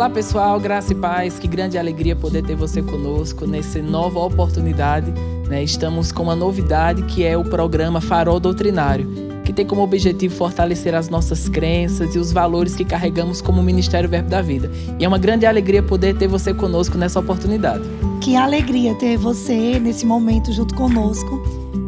Olá pessoal, graça e paz, que grande alegria poder ter você conosco nessa nova oportunidade. Né? Estamos com uma novidade que é o programa Farol Doutrinário, que tem como objetivo fortalecer as nossas crenças e os valores que carregamos como Ministério Verbo da Vida. E é uma grande alegria poder ter você conosco nessa oportunidade. Que alegria ter você nesse momento junto conosco.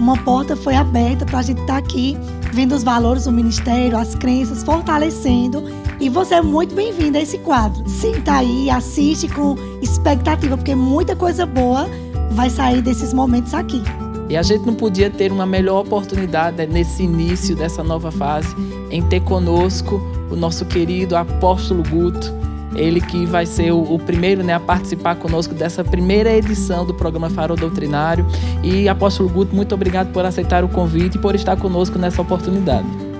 Uma porta foi aberta para a gente estar tá aqui vendo os valores do ministério, as crenças, fortalecendo e você é muito bem-vindo a esse quadro. Senta aí, assiste com expectativa, porque muita coisa boa vai sair desses momentos aqui. E a gente não podia ter uma melhor oportunidade né, nesse início dessa nova fase em ter conosco o nosso querido apóstolo Guto. Ele que vai ser o, o, primeiro né, a participar conosco dessa primeira edição do programa Farol Doutrinário. E apóstolo Guto, muito obrigado por aceitar o convite e por estar conosco nessa oportunidade.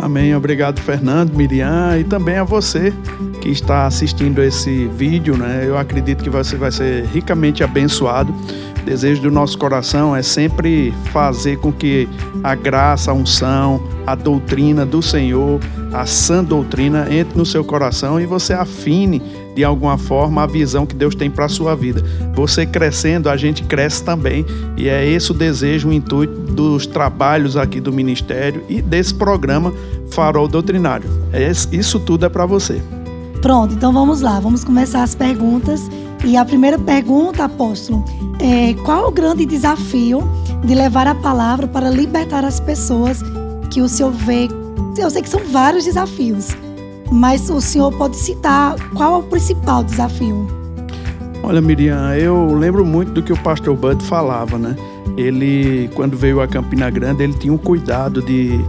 Amém. Obrigado, Fernando, Miriam e também a você que está assistindo esse vídeo. Né? Eu acredito que você vai ser ricamente abençoado. O desejo do nosso coração é sempre fazer com que a graça, a unção, a doutrina do Senhor, a sã doutrina entre no seu coração e você afine de alguma forma a visão que Deus tem para a sua vida. Você crescendo, a gente cresce também, e é esse o desejo, o intuito dos trabalhos aqui do ministério e desse programa Farol Doutrinário. É isso tudo é para você. Pronto, então vamos lá, vamos começar as perguntas. E a primeira pergunta, apóstolo, é qual o grande desafio de levar a palavra para libertar as pessoas que o senhor vê? Eu sei que são vários desafios, mas o senhor pode citar qual é o principal desafio? Olha, Miriam, eu lembro muito do que o pastor Bud falava, né? Ele, quando veio a Campina Grande, ele tinha um cuidado de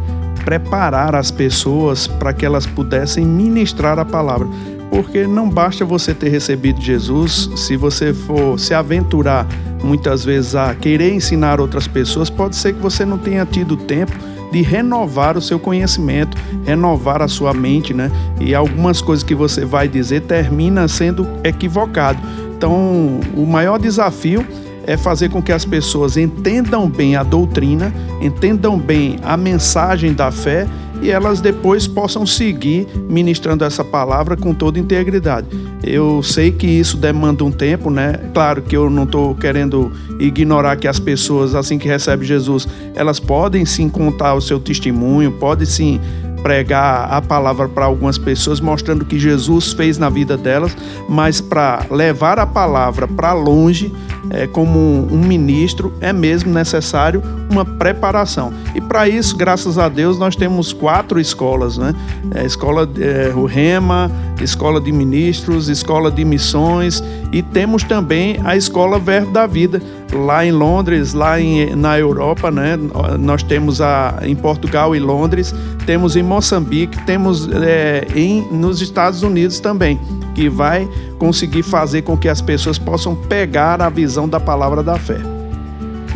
preparar as pessoas para que elas pudessem ministrar a palavra. Porque não basta você ter recebido Jesus, se você for se aventurar muitas vezes a querer ensinar outras pessoas, pode ser que você não tenha tido tempo de renovar o seu conhecimento, renovar a sua mente, né? E algumas coisas que você vai dizer termina sendo equivocado. Então, o maior desafio é fazer com que as pessoas entendam bem a doutrina, entendam bem a mensagem da fé e elas depois possam seguir ministrando essa palavra com toda integridade. Eu sei que isso demanda um tempo, né? Claro que eu não estou querendo ignorar que as pessoas, assim que recebem Jesus, elas podem sim contar o seu testemunho, podem sim pregar a palavra para algumas pessoas, mostrando o que Jesus fez na vida delas, mas para levar a palavra para longe, é, como um ministro, é mesmo necessário uma preparação. E para isso, graças a Deus, nós temos quatro escolas, né? É, escola é, o Rema, Escola de Ministros, Escola de Missões e temos também a Escola Verbo da Vida lá em Londres, lá em, na Europa, né? Nós temos a, em Portugal e Londres, temos em Moçambique, temos é, em, nos Estados Unidos também, que vai conseguir fazer com que as pessoas possam pegar a visão da palavra da fé.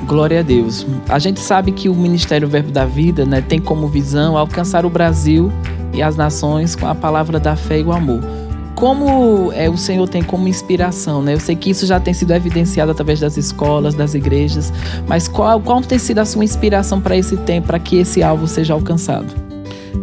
Glória a Deus. A gente sabe que o Ministério Verbo da Vida né, tem como visão alcançar o Brasil e as nações com a palavra da fé e o amor como é, o Senhor tem como inspiração, né? Eu sei que isso já tem sido evidenciado através das escolas, das igrejas, mas qual, qual tem sido a sua inspiração para esse tempo, para que esse alvo seja alcançado?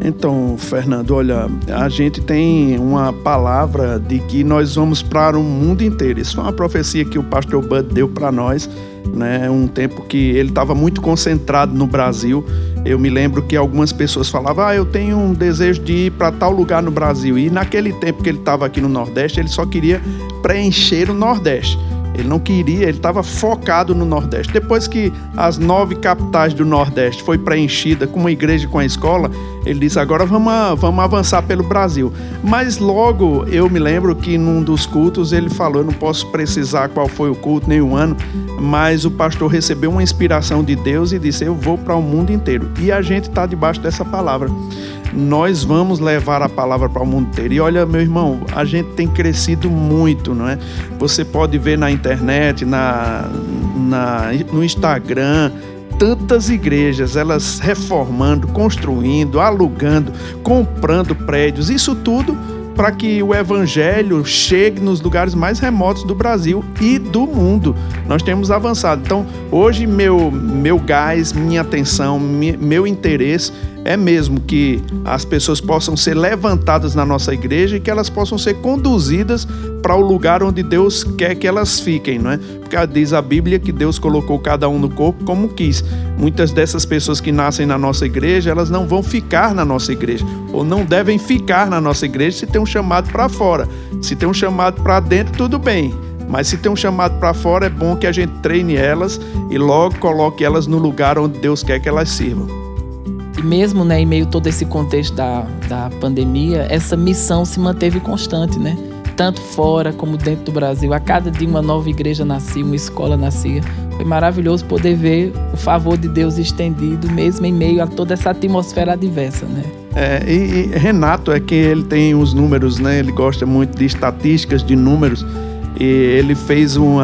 Então, Fernando, olha, a gente tem uma palavra de que nós vamos para o mundo inteiro. Isso foi uma profecia que o pastor Bud deu para nós né? Um tempo que ele estava muito concentrado no Brasil. Eu me lembro que algumas pessoas falavam: "Ah, eu tenho um desejo de ir para tal lugar no Brasil". E naquele tempo que ele estava aqui no Nordeste, ele só queria preencher o Nordeste. Ele não queria, ele estava focado no Nordeste. Depois que as nove capitais do Nordeste foi preenchida com uma igreja e com a escola, ele disse: agora vamos, vamos avançar pelo Brasil. Mas logo eu me lembro que num dos cultos ele falou: eu não posso precisar qual foi o culto nem o ano, mas o pastor recebeu uma inspiração de Deus e disse: eu vou para o mundo inteiro. E a gente está debaixo dessa palavra nós vamos levar a palavra para o mundo inteiro. E olha, meu irmão, a gente tem crescido muito, não é? Você pode ver na internet, na, na, no Instagram, tantas igrejas, elas reformando, construindo, alugando, comprando prédios, isso tudo para que o evangelho chegue nos lugares mais remotos do Brasil e do mundo. Nós temos avançado. Então, hoje meu meu gás, minha atenção, meu interesse é mesmo que as pessoas possam ser levantadas na nossa igreja e que elas possam ser conduzidas para o lugar onde Deus quer que elas fiquem, não é? Porque diz a Bíblia que Deus colocou cada um no corpo como quis. Muitas dessas pessoas que nascem na nossa igreja, elas não vão ficar na nossa igreja ou não devem ficar na nossa igreja se tem um chamado para fora. Se tem um chamado para dentro, tudo bem. Mas se tem um chamado para fora, é bom que a gente treine elas e logo coloque elas no lugar onde Deus quer que elas sirvam. Mesmo né, em meio a todo esse contexto da, da pandemia, essa missão se manteve constante, né? Tanto fora como dentro do Brasil. A cada dia uma nova igreja nascia, uma escola nascia. Foi maravilhoso poder ver o favor de Deus estendido, mesmo em meio a toda essa atmosfera adversa, né? É, e, e Renato é que ele tem os números, né? Ele gosta muito de estatísticas, de números e ele fez um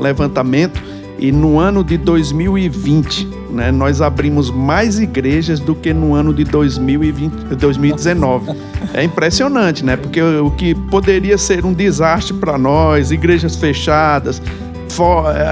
levantamento e no ano de 2020, né, nós abrimos mais igrejas do que no ano de 2020, 2019. É impressionante, né? Porque o que poderia ser um desastre para nós, igrejas fechadas,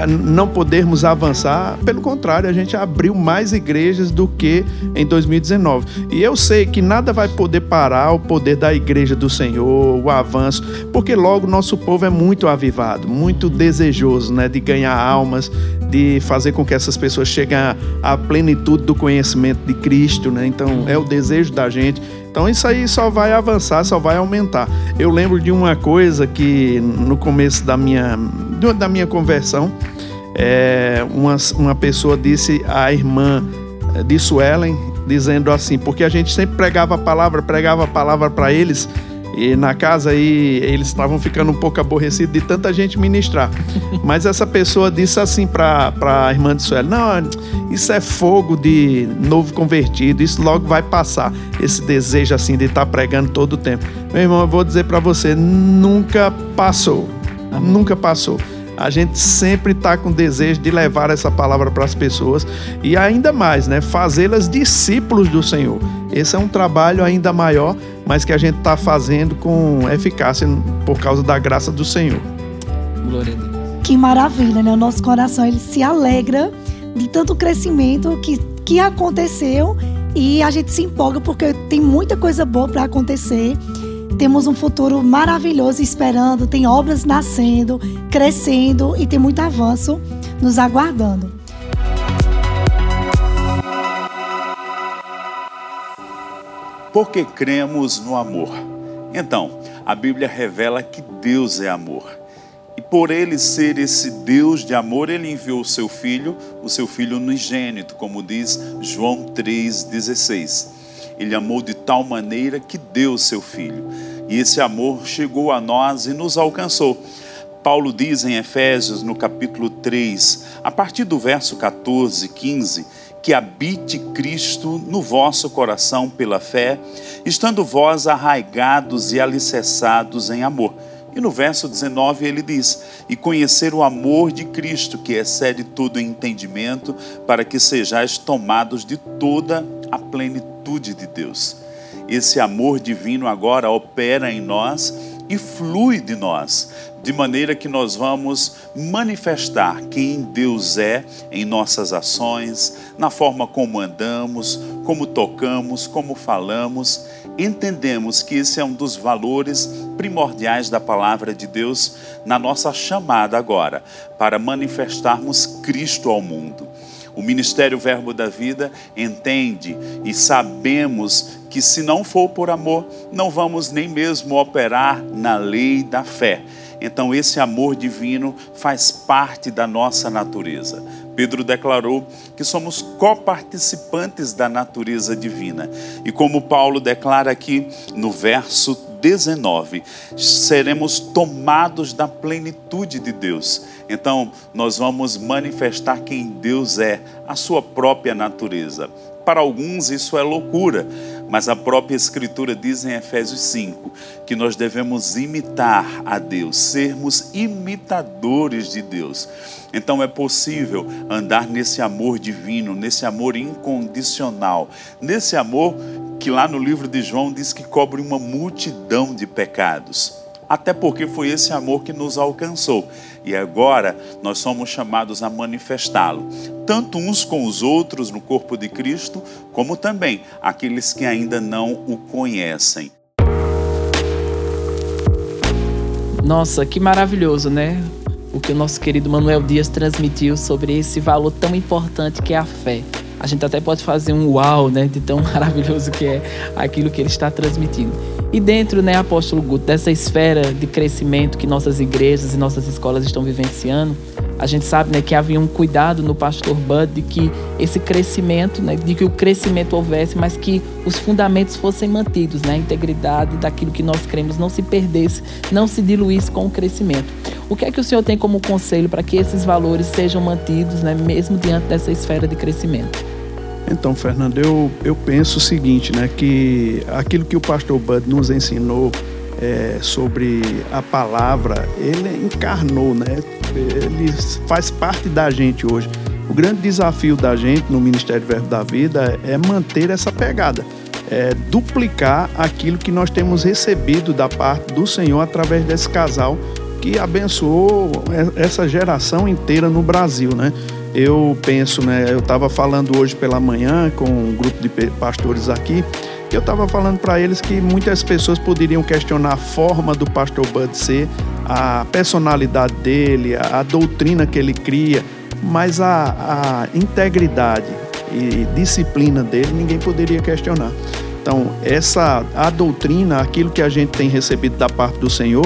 não podermos avançar. Pelo contrário, a gente abriu mais igrejas do que em 2019. E eu sei que nada vai poder parar o poder da igreja do Senhor, o avanço, porque logo nosso povo é muito avivado, muito desejoso, né, de ganhar almas, de fazer com que essas pessoas cheguem à plenitude do conhecimento de Cristo, né? Então, é o desejo da gente. Então isso aí só vai avançar, só vai aumentar. Eu lembro de uma coisa que no começo da minha, da minha conversão, é, uma, uma pessoa disse à irmã de Suelen, dizendo assim, porque a gente sempre pregava a palavra, pregava a palavra para eles, e na casa aí eles estavam ficando um pouco aborrecidos de tanta gente ministrar. Mas essa pessoa disse assim para a irmã de Sueli: Não, isso é fogo de novo convertido, isso logo vai passar. Esse desejo assim de estar tá pregando todo o tempo. Meu irmão, eu vou dizer para você: nunca passou. Nunca passou. A gente sempre está com desejo de levar essa palavra para as pessoas e ainda mais, né, fazê-las discípulos do Senhor. Esse é um trabalho ainda maior, mas que a gente está fazendo com eficácia por causa da graça do Senhor. Glória a Deus. Que maravilha, né? O nosso coração ele se alegra de tanto crescimento que, que aconteceu e a gente se empolga porque tem muita coisa boa para acontecer. Temos um futuro maravilhoso esperando, tem obras nascendo, crescendo e tem muito avanço nos aguardando. Porque cremos no amor. Então, a Bíblia revela que Deus é amor. E por ele ser esse Deus de amor, ele enviou o seu filho, o seu filho unigênito, como diz João 3,16. Ele amou de tal maneira que deu seu filho. E esse amor chegou a nós e nos alcançou. Paulo diz em Efésios, no capítulo 3, a partir do verso 14, 15, que habite Cristo no vosso coração pela fé, estando vós arraigados e alicerçados em amor. E no verso 19 ele diz: E conhecer o amor de Cristo, que excede todo entendimento, para que sejais tomados de toda a plenitude de Deus. Esse amor divino agora opera em nós e flui de nós, de maneira que nós vamos manifestar quem Deus é em nossas ações, na forma como andamos, como tocamos, como falamos. Entendemos que esse é um dos valores primordiais da palavra de Deus na nossa chamada agora, para manifestarmos Cristo ao mundo. O Ministério Verbo da Vida entende e sabemos que se não for por amor, não vamos nem mesmo operar na lei da fé. Então, esse amor divino faz parte da nossa natureza. Pedro declarou que somos coparticipantes da natureza divina. E como Paulo declara aqui no verso 19, seremos tomados da plenitude de Deus. Então, nós vamos manifestar quem Deus é, a sua própria natureza. Para alguns isso é loucura, mas a própria Escritura diz em Efésios 5 que nós devemos imitar a Deus, sermos imitadores de Deus. Então é possível andar nesse amor divino, nesse amor incondicional, nesse amor que lá no livro de João diz que cobre uma multidão de pecados. Até porque foi esse amor que nos alcançou. E agora nós somos chamados a manifestá-lo, tanto uns com os outros no corpo de Cristo, como também aqueles que ainda não o conhecem. Nossa, que maravilhoso, né? O que o nosso querido Manuel Dias transmitiu sobre esse valor tão importante que é a fé a gente até pode fazer um uau, né, de tão maravilhoso que é aquilo que ele está transmitindo. E dentro, né, apóstolo Guto, dessa esfera de crescimento que nossas igrejas e nossas escolas estão vivenciando, a gente sabe, né, que havia um cuidado no pastor Bud de que esse crescimento, né, de que o crescimento houvesse, mas que os fundamentos fossem mantidos, né, a integridade daquilo que nós cremos não se perdesse, não se diluísse com o crescimento. O que é que o senhor tem como conselho para que esses valores sejam mantidos, né, mesmo diante dessa esfera de crescimento? Então, Fernando, eu, eu penso o seguinte, né, que aquilo que o pastor Bud nos ensinou é, sobre a palavra, ele encarnou, né? Ele faz parte da gente hoje. O grande desafio da gente no Ministério Verbo da Vida é manter essa pegada, é duplicar aquilo que nós temos recebido da parte do Senhor através desse casal que abençoou essa geração inteira no Brasil, né? Eu penso, né? Eu estava falando hoje pela manhã com um grupo de pastores aqui. Eu estava falando para eles que muitas pessoas poderiam questionar a forma do pastor Bud ser, a personalidade dele, a, a doutrina que ele cria, mas a, a integridade e disciplina dele ninguém poderia questionar. Então, essa a doutrina, aquilo que a gente tem recebido da parte do Senhor,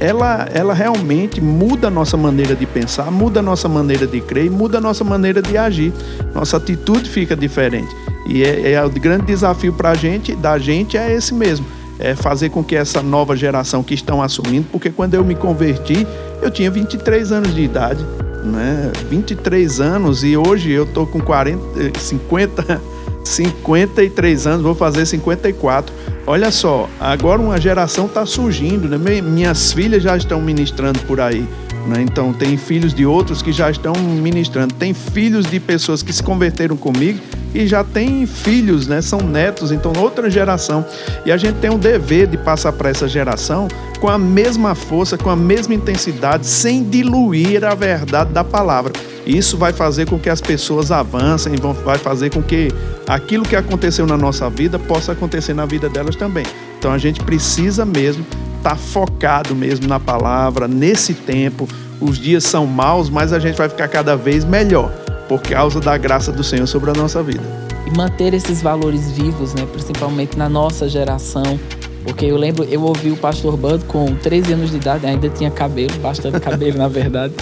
ela, ela realmente muda a nossa maneira de pensar, muda a nossa maneira de crer, muda a nossa maneira de agir. Nossa atitude fica diferente. E é, é o grande desafio para a gente, da gente, é esse mesmo. É fazer com que essa nova geração que estão assumindo, porque quando eu me converti, eu tinha 23 anos de idade, né? 23 anos e hoje eu tô com 40, 50, 53 anos, vou fazer 54. Olha só, agora uma geração está surgindo, né? Minhas filhas já estão ministrando por aí. Né? Então, tem filhos de outros que já estão ministrando. Tem filhos de pessoas que se converteram comigo e já tem filhos, né? São netos, então outra geração. E a gente tem um dever de passar para essa geração com a mesma força, com a mesma intensidade, sem diluir a verdade da palavra. Isso vai fazer com que as pessoas avancem, vai fazer com que aquilo que aconteceu na nossa vida possa acontecer na vida delas também. Então a gente precisa mesmo estar tá focado mesmo na palavra, nesse tempo. Os dias são maus, mas a gente vai ficar cada vez melhor por causa da graça do Senhor sobre a nossa vida. E manter esses valores vivos, né, principalmente na nossa geração, porque eu lembro, eu ouvi o pastor Bud com 13 anos de idade, ainda tinha cabelo, bastante cabelo na verdade.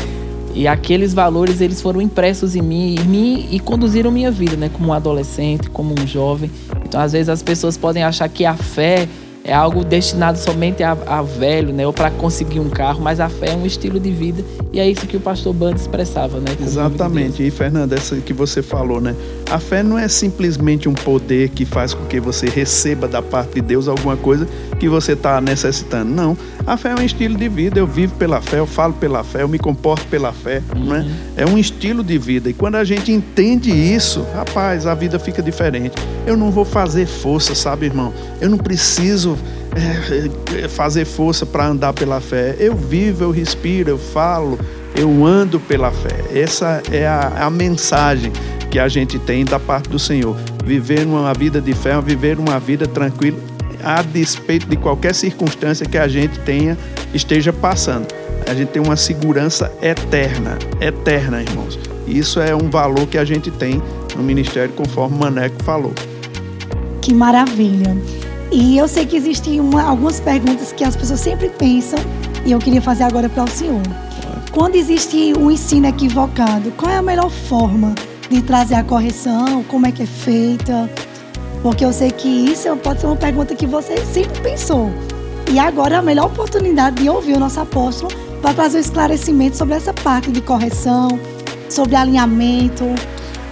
E aqueles valores eles foram impressos em mim, em mim e conduziram minha vida, né? Como um adolescente, como um jovem. Então, às vezes as pessoas podem achar que a fé é algo destinado somente a, a velho, né? Ou para conseguir um carro, mas a fé é um estilo de vida e é isso que o pastor Band expressava, né? Exatamente. E Fernanda, essa que você falou, né? A fé não é simplesmente um poder que faz com que você receba da parte de Deus alguma coisa que você está necessitando. Não. A fé é um estilo de vida. Eu vivo pela fé, eu falo pela fé, eu me comporto pela fé, uhum. né? É um estilo de vida. E quando a gente entende isso, rapaz, a vida fica diferente. Eu não vou fazer força, sabe, irmão? Eu não preciso é, é, fazer força para andar pela fé. Eu vivo, eu respiro, eu falo, eu ando pela fé. Essa é a, a mensagem que a gente tem da parte do Senhor. Viver uma vida de fé, viver uma vida tranquila, a despeito de qualquer circunstância que a gente tenha, esteja passando. A gente tem uma segurança eterna, eterna, irmãos. Isso é um valor que a gente tem no ministério, conforme o Maneco falou. Que maravilha! E eu sei que existem uma, algumas perguntas que as pessoas sempre pensam e eu queria fazer agora para o senhor. Quando existe um ensino equivocado, qual é a melhor forma de trazer a correção? Como é que é feita? Porque eu sei que isso pode ser uma pergunta que você sempre pensou. E agora é a melhor oportunidade de ouvir o nosso apóstolo para trazer um esclarecimento sobre essa parte de correção, sobre alinhamento,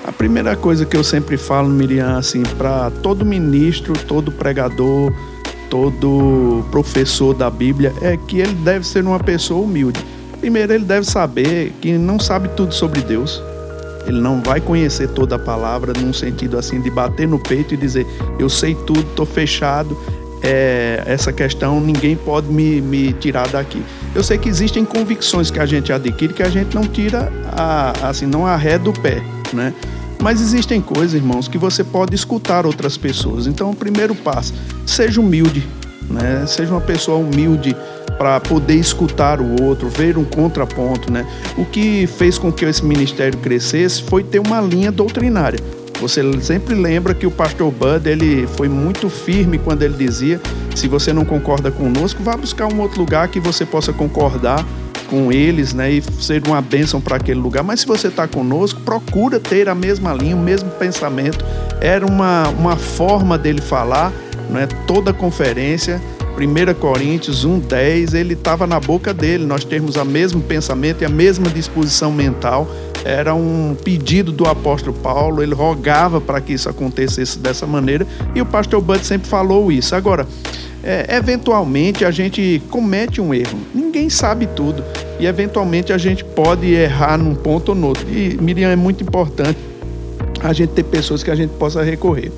a primeira coisa que eu sempre falo, Miriam, assim, para todo ministro, todo pregador, todo professor da Bíblia, é que ele deve ser uma pessoa humilde. Primeiro, ele deve saber que não sabe tudo sobre Deus. Ele não vai conhecer toda a palavra num sentido assim de bater no peito e dizer eu sei tudo, estou fechado. é, essa questão ninguém pode me, me tirar daqui. Eu sei que existem convicções que a gente adquire que a gente não tira a, assim, não arreda do pé, né? Mas existem coisas, irmãos, que você pode escutar outras pessoas. Então, o primeiro passo, seja humilde, né? Seja uma pessoa humilde para poder escutar o outro, ver um contraponto, né? O que fez com que esse ministério crescesse foi ter uma linha doutrinária. Você sempre lembra que o pastor Bud ele foi muito firme quando ele dizia: se você não concorda conosco, vá buscar um outro lugar que você possa concordar com eles, né, e ser uma bênção para aquele lugar. Mas se você está conosco, procura ter a mesma linha, o mesmo pensamento. Era uma, uma forma dele falar, né, toda conferência 1 Coríntios 1,10, ele estava na boca dele, nós temos o mesmo pensamento e a mesma disposição mental. Era um pedido do apóstolo Paulo, ele rogava para que isso acontecesse dessa maneira e o pastor Bud sempre falou isso. Agora, é, eventualmente a gente comete um erro, ninguém sabe tudo e eventualmente a gente pode errar num ponto ou no outro. E Miriam, é muito importante a gente ter pessoas que a gente possa recorrer.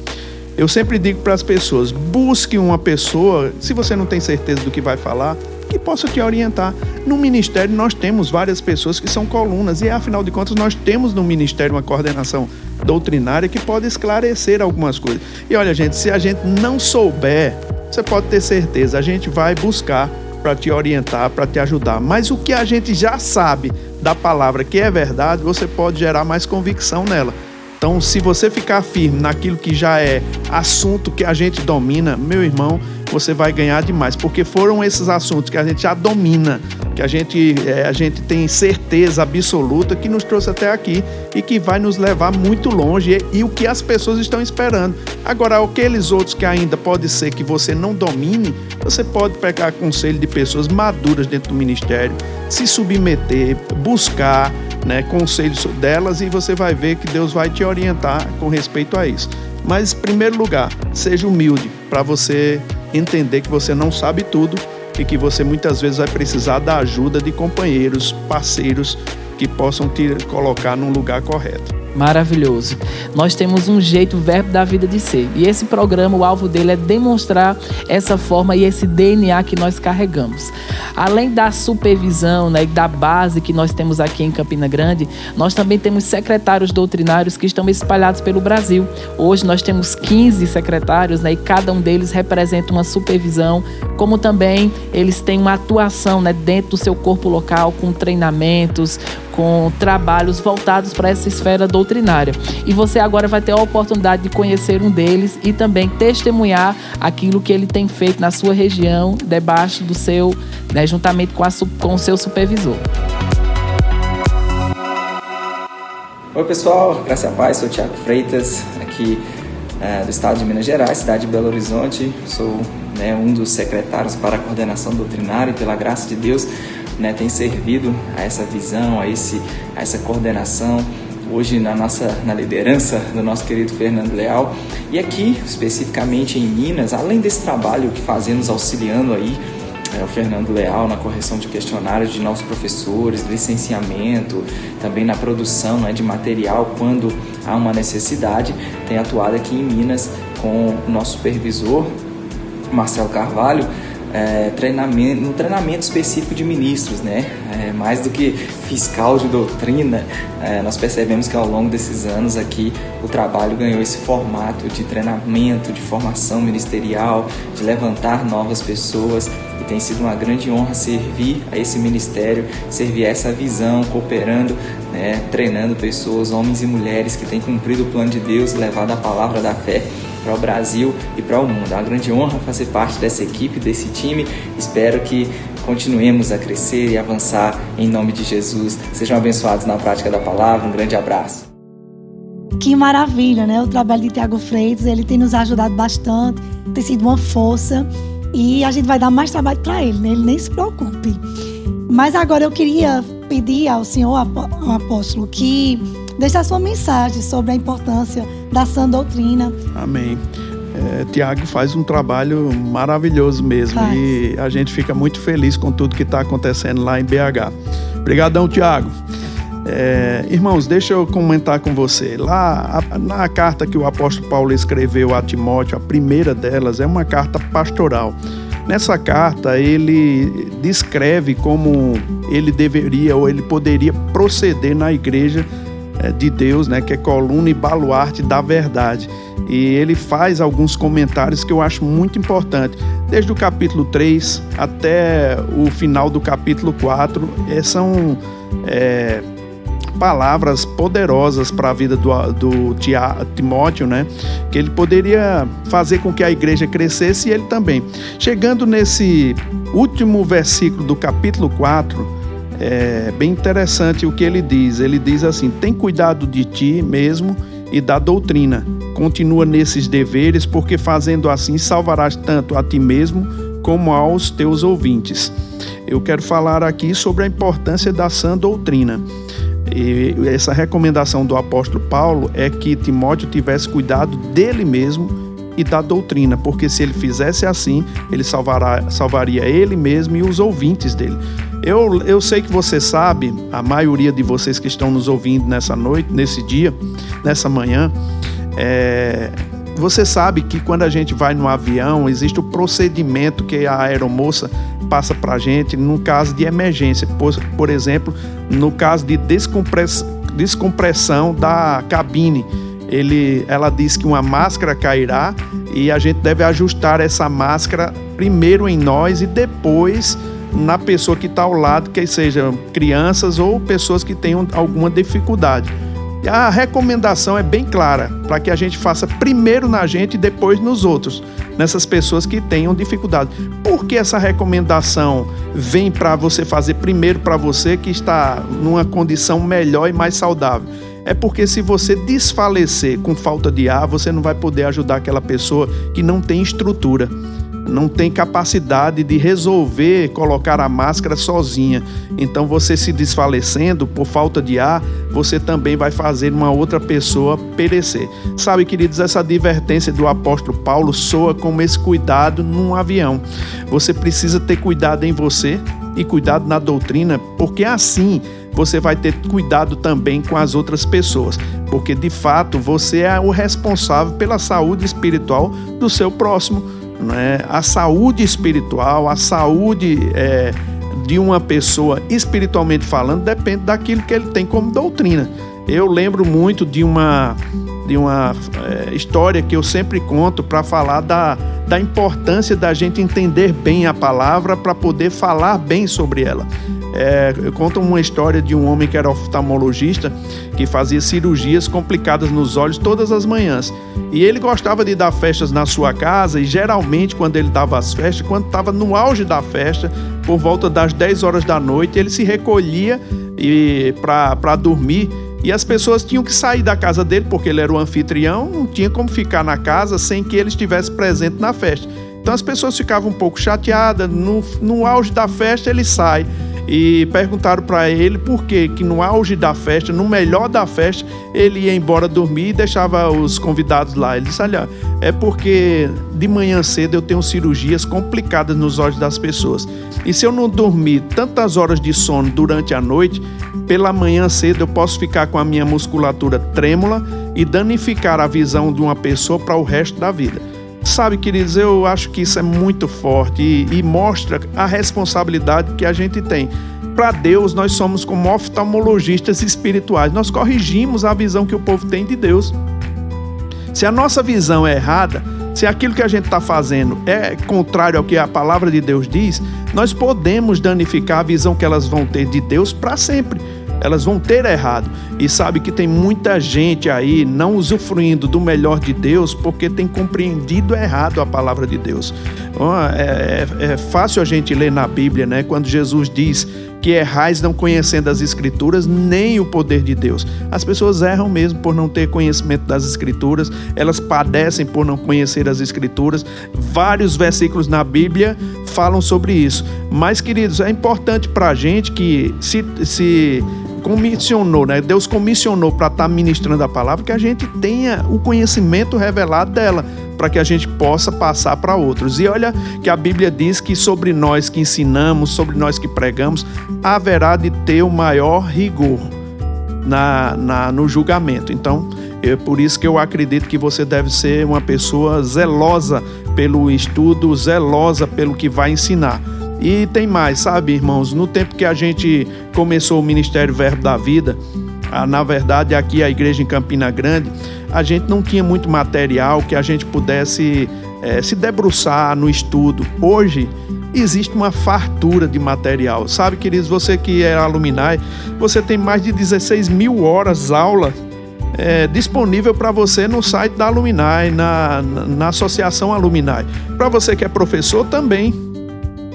Eu sempre digo para as pessoas: busque uma pessoa, se você não tem certeza do que vai falar, que possa te orientar. No ministério, nós temos várias pessoas que são colunas, e afinal de contas, nós temos no ministério uma coordenação doutrinária que pode esclarecer algumas coisas. E olha, gente, se a gente não souber, você pode ter certeza, a gente vai buscar para te orientar, para te ajudar. Mas o que a gente já sabe da palavra que é verdade, você pode gerar mais convicção nela. Então, se você ficar firme naquilo que já é assunto que a gente domina, meu irmão, você vai ganhar demais, porque foram esses assuntos que a gente já domina, que a gente, é, a gente tem certeza absoluta que nos trouxe até aqui e que vai nos levar muito longe e, e o que as pessoas estão esperando. Agora, aqueles outros que ainda pode ser que você não domine, você pode pegar conselho de pessoas maduras dentro do ministério, se submeter, buscar né, conselhos delas e você vai ver que Deus vai te orientar com respeito a isso. Mas, em primeiro lugar, seja humilde para você entender que você não sabe tudo e que você muitas vezes vai precisar da ajuda de companheiros, parceiros que possam te colocar num lugar correto. Maravilhoso. Nós temos um jeito, o verbo da vida de ser. E esse programa, o alvo dele é demonstrar essa forma e esse DNA que nós carregamos. Além da supervisão né, e da base que nós temos aqui em Campina Grande, nós também temos secretários doutrinários que estão espalhados pelo Brasil. Hoje nós temos 15 secretários né, e cada um deles representa uma supervisão, como também eles têm uma atuação né, dentro do seu corpo local, com treinamentos, com trabalhos voltados para essa esfera doutrinária. E você agora vai ter a oportunidade de conhecer um deles e também testemunhar aquilo que ele tem feito na sua região, debaixo do seu, né, juntamente com, a, com o seu supervisor. Oi pessoal, graça a paz, sou o Thiago Freitas, aqui é, do estado de Minas Gerais, cidade de Belo Horizonte. Sou né, um dos secretários para a coordenação doutrinária e pela graça de Deus né, tem servido a essa visão, a, esse, a essa coordenação hoje na nossa na liderança do nosso querido Fernando Leal. E aqui especificamente em Minas além desse trabalho que fazemos auxiliando aí é, o Fernando Leal na correção de questionários de novos professores licenciamento também na produção né, de material quando há uma necessidade tem atuado aqui em Minas com o nosso supervisor Marcelo Carvalho é, treinamento, no treinamento específico de ministros, né? É, mais do que fiscal de doutrina, é, nós percebemos que ao longo desses anos aqui o trabalho ganhou esse formato de treinamento, de formação ministerial, de levantar novas pessoas e tem sido uma grande honra servir a esse ministério, servir a essa visão, cooperando, né, treinando pessoas, homens e mulheres que têm cumprido o plano de Deus, levado a palavra da fé para o Brasil e para o mundo. É uma grande honra fazer parte dessa equipe, desse time. Espero que continuemos a crescer e avançar em nome de Jesus. Sejam abençoados na prática da palavra. Um grande abraço. Que maravilha, né? O trabalho de Tiago Freitas, ele tem nos ajudado bastante, tem sido uma força e a gente vai dar mais trabalho para ele, né? Ele nem se preocupe. Mas agora eu queria pedir ao senhor ao apóstolo que deixe a sua mensagem sobre a importância da sã doutrina. Amém. É, Tiago faz um trabalho maravilhoso mesmo faz. e a gente fica muito feliz com tudo que está acontecendo lá em BH. Obrigadão, Tiago. É, irmãos, deixa eu comentar com você. Lá, a, na carta que o apóstolo Paulo escreveu a Timóteo, a primeira delas é uma carta pastoral. Nessa carta, ele descreve como ele deveria ou ele poderia proceder na igreja de Deus, né, que é coluna e baluarte da verdade. E ele faz alguns comentários que eu acho muito importante. Desde o capítulo 3 até o final do capítulo 4, é, são é, palavras poderosas para a vida do, do Timóteo, né? Que ele poderia fazer com que a igreja crescesse e ele também. Chegando nesse último versículo do capítulo 4, é bem interessante o que ele diz. Ele diz assim: tem cuidado de ti mesmo e da doutrina. Continua nesses deveres, porque fazendo assim salvarás tanto a ti mesmo como aos teus ouvintes. Eu quero falar aqui sobre a importância da sã doutrina. E essa recomendação do apóstolo Paulo é que Timóteo tivesse cuidado dele mesmo e da doutrina, porque se ele fizesse assim, ele salvará, salvaria ele mesmo e os ouvintes dele. Eu, eu sei que você sabe, a maioria de vocês que estão nos ouvindo nessa noite, nesse dia, nessa manhã, é, você sabe que quando a gente vai no avião, existe o procedimento que a aeromoça passa para a gente no caso de emergência. Por, por exemplo, no caso de descompress, descompressão da cabine. Ele, ela diz que uma máscara cairá e a gente deve ajustar essa máscara primeiro em nós e depois na pessoa que está ao lado, que sejam crianças ou pessoas que tenham alguma dificuldade. A recomendação é bem clara, para que a gente faça primeiro na gente e depois nos outros, nessas pessoas que tenham dificuldade. Por que essa recomendação vem para você fazer primeiro para você que está numa condição melhor e mais saudável? É porque se você desfalecer com falta de ar, você não vai poder ajudar aquela pessoa que não tem estrutura não tem capacidade de resolver colocar a máscara sozinha. Então, você se desfalecendo por falta de ar, você também vai fazer uma outra pessoa perecer. Sabe, queridos, essa advertência do apóstolo Paulo soa como esse cuidado num avião. Você precisa ter cuidado em você e cuidado na doutrina, porque assim você vai ter cuidado também com as outras pessoas, porque de fato você é o responsável pela saúde espiritual do seu próximo né? A saúde espiritual, a saúde é, de uma pessoa espiritualmente falando, depende daquilo que ele tem como doutrina. Eu lembro muito de uma, de uma é, história que eu sempre conto para falar da, da importância da gente entender bem a palavra para poder falar bem sobre ela. É, conto uma história de um homem que era oftalmologista que fazia cirurgias complicadas nos olhos todas as manhãs. E ele gostava de dar festas na sua casa e geralmente quando ele dava as festas, quando estava no auge da festa, por volta das 10 horas da noite, ele se recolhia para dormir e as pessoas tinham que sair da casa dele porque ele era o anfitrião, não tinha como ficar na casa sem que ele estivesse presente na festa. Então as pessoas ficavam um pouco chateadas, no, no auge da festa ele sai e perguntaram para ele por que que no auge da festa, no melhor da festa, ele ia embora dormir e deixava os convidados lá. Ele disse: "Olha, é porque de manhã cedo eu tenho cirurgias complicadas nos olhos das pessoas. E se eu não dormir tantas horas de sono durante a noite, pela manhã cedo eu posso ficar com a minha musculatura trêmula e danificar a visão de uma pessoa para o resto da vida." Sabe, queridos, eu acho que isso é muito forte e, e mostra a responsabilidade que a gente tem. Para Deus, nós somos como oftalmologistas espirituais. Nós corrigimos a visão que o povo tem de Deus. Se a nossa visão é errada, se aquilo que a gente está fazendo é contrário ao que a palavra de Deus diz, nós podemos danificar a visão que elas vão ter de Deus para sempre elas vão ter errado. E sabe que tem muita gente aí não usufruindo do melhor de Deus porque tem compreendido errado a palavra de Deus. É, é, é fácil a gente ler na Bíblia, né? Quando Jesus diz que errais não conhecendo as Escrituras nem o poder de Deus. As pessoas erram mesmo por não ter conhecimento das Escrituras, elas padecem por não conhecer as Escrituras. Vários versículos na Bíblia falam sobre isso. Mas, queridos, é importante para a gente que se, se comissionou, né? Deus comissionou para estar tá ministrando a palavra que a gente tenha o conhecimento revelado dela, para que a gente possa passar para outros. E olha que a Bíblia diz que sobre nós que ensinamos, sobre nós que pregamos, haverá de ter o maior rigor. na, na, no julgamento. Então, é por isso que eu acredito que você deve ser uma pessoa zelosa pelo estudo, zelosa pelo que vai ensinar. E tem mais, sabe, irmãos? No tempo que a gente começou o Ministério Verbo da Vida, na verdade, aqui a igreja em Campina Grande, a gente não tinha muito material que a gente pudesse é, se debruçar no estudo. Hoje, existe uma fartura de material. Sabe, queridos, você que é alumni, você tem mais de 16 mil horas aula é, disponível para você no site da Alumni, na, na, na Associação Alumni. Para você que é professor também.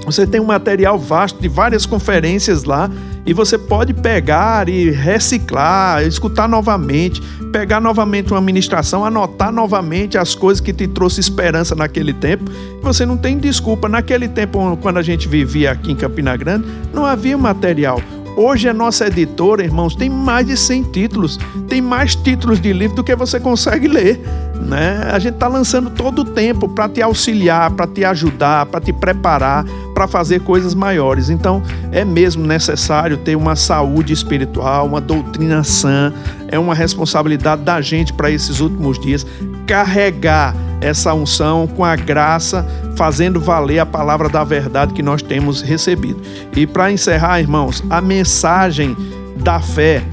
Você tem um material vasto de várias conferências lá e você pode pegar e reciclar, escutar novamente, pegar novamente uma ministração, anotar novamente as coisas que te trouxe esperança naquele tempo. Você não tem desculpa. Naquele tempo, quando a gente vivia aqui em Campina Grande, não havia material. Hoje a nossa editora, irmãos, tem mais de 100 títulos. Tem mais títulos de livro do que você consegue ler. Né? A gente está lançando todo o tempo para te auxiliar, para te ajudar, para te preparar para fazer coisas maiores. Então, é mesmo necessário ter uma saúde espiritual, uma doutrina sã. É uma responsabilidade da gente para esses últimos dias carregar essa unção com a graça, fazendo valer a palavra da verdade que nós temos recebido. E para encerrar, irmãos, a mensagem da fé,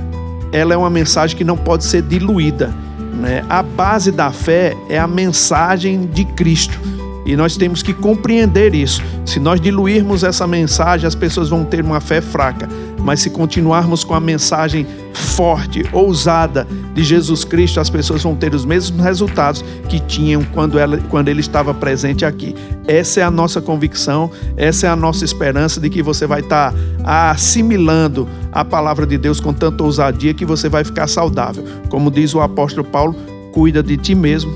ela é uma mensagem que não pode ser diluída. Né? A base da fé é a mensagem de Cristo. E nós temos que compreender isso. Se nós diluirmos essa mensagem, as pessoas vão ter uma fé fraca. Mas se continuarmos com a mensagem forte, ousada de Jesus Cristo, as pessoas vão ter os mesmos resultados que tinham quando, ela, quando ele estava presente aqui. Essa é a nossa convicção, essa é a nossa esperança de que você vai estar assimilando a palavra de Deus com tanta ousadia que você vai ficar saudável. Como diz o apóstolo Paulo, cuida de ti mesmo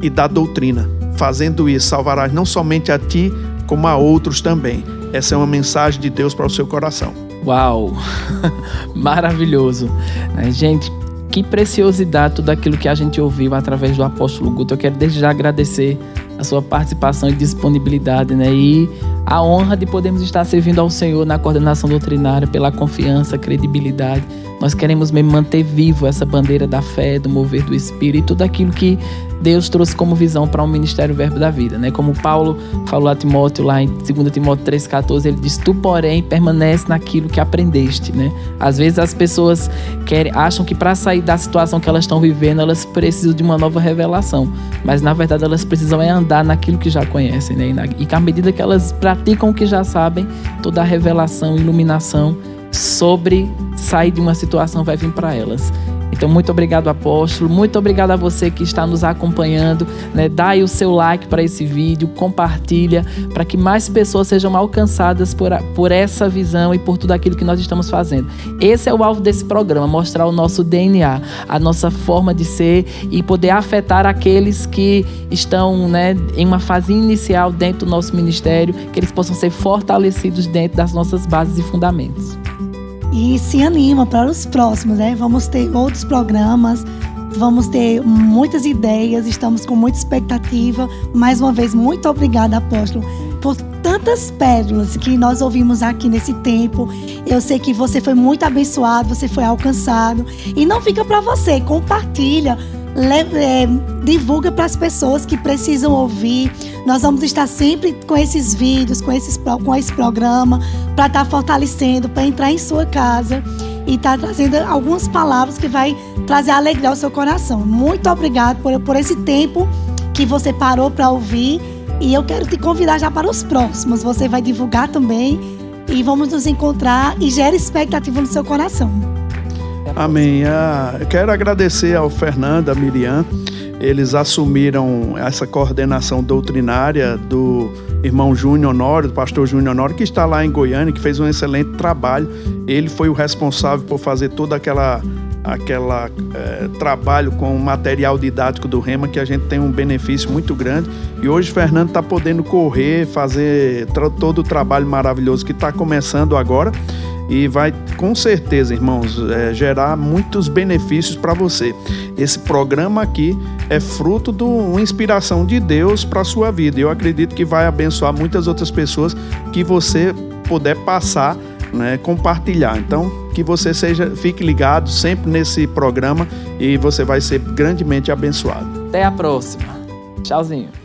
e da doutrina Fazendo isso, salvarás não somente a ti, como a outros também. Essa é uma mensagem de Deus para o seu coração. Uau! Maravilhoso. Gente, que preciosidade tudo aquilo que a gente ouviu através do apóstolo Guto. Eu quero desde já agradecer a sua participação e disponibilidade, né? E a honra de podermos estar servindo ao Senhor na coordenação doutrinária pela confiança, credibilidade nós queremos mesmo manter vivo essa bandeira da fé, do mover do Espírito e tudo aquilo que Deus trouxe como visão para o um ministério Verbo da Vida, né? Como Paulo falou a Timóteo lá em 2 Timóteo 3,14, ele diz: Tu, porém, permanece naquilo que aprendeste, né? Às vezes as pessoas querem, acham que para sair da situação que elas estão vivendo, elas precisam de uma nova revelação, mas na verdade elas precisam é andar naquilo que já conhecem, né? E à medida que elas praticam o que já sabem, toda a revelação, iluminação sobre sair de uma situação vai vir para elas. Então, muito obrigado, apóstolo. Muito obrigado a você que está nos acompanhando. Né? Dá aí o seu like para esse vídeo, compartilha, para que mais pessoas sejam alcançadas por, por essa visão e por tudo aquilo que nós estamos fazendo. Esse é o alvo desse programa: mostrar o nosso DNA, a nossa forma de ser e poder afetar aqueles que estão né, em uma fase inicial dentro do nosso ministério, que eles possam ser fortalecidos dentro das nossas bases e fundamentos e se anima para os próximos, né? Vamos ter outros programas, vamos ter muitas ideias, estamos com muita expectativa. Mais uma vez, muito obrigada, apóstolo, por tantas pérolas que nós ouvimos aqui nesse tempo. Eu sei que você foi muito abençoado, você foi alcançado. E não fica para você, compartilha é, divulga para as pessoas que precisam ouvir. Nós vamos estar sempre com esses vídeos, com, esses, com esse programa, para estar tá fortalecendo, para entrar em sua casa e estar tá trazendo algumas palavras que vai trazer alegria ao seu coração. Muito obrigado por, por esse tempo que você parou para ouvir. E eu quero te convidar já para os próximos. Você vai divulgar também e vamos nos encontrar e gera expectativa no seu coração. Amém. Ah, quero agradecer ao Fernando, a Miriam. Eles assumiram essa coordenação doutrinária do irmão Júnior Honório, do pastor Júnior Honório, que está lá em Goiânia, que fez um excelente trabalho. Ele foi o responsável por fazer toda aquela aquela é, trabalho com o material didático do Rema que a gente tem um benefício muito grande e hoje Fernando está podendo correr fazer todo o trabalho maravilhoso que está começando agora e vai com certeza, irmãos, é, gerar muitos benefícios para você. Esse programa aqui é fruto de uma inspiração de Deus para sua vida. Eu acredito que vai abençoar muitas outras pessoas que você puder passar, né, compartilhar. Então, que você seja, fique ligado sempre nesse programa e você vai ser grandemente abençoado. Até a próxima. Tchauzinho.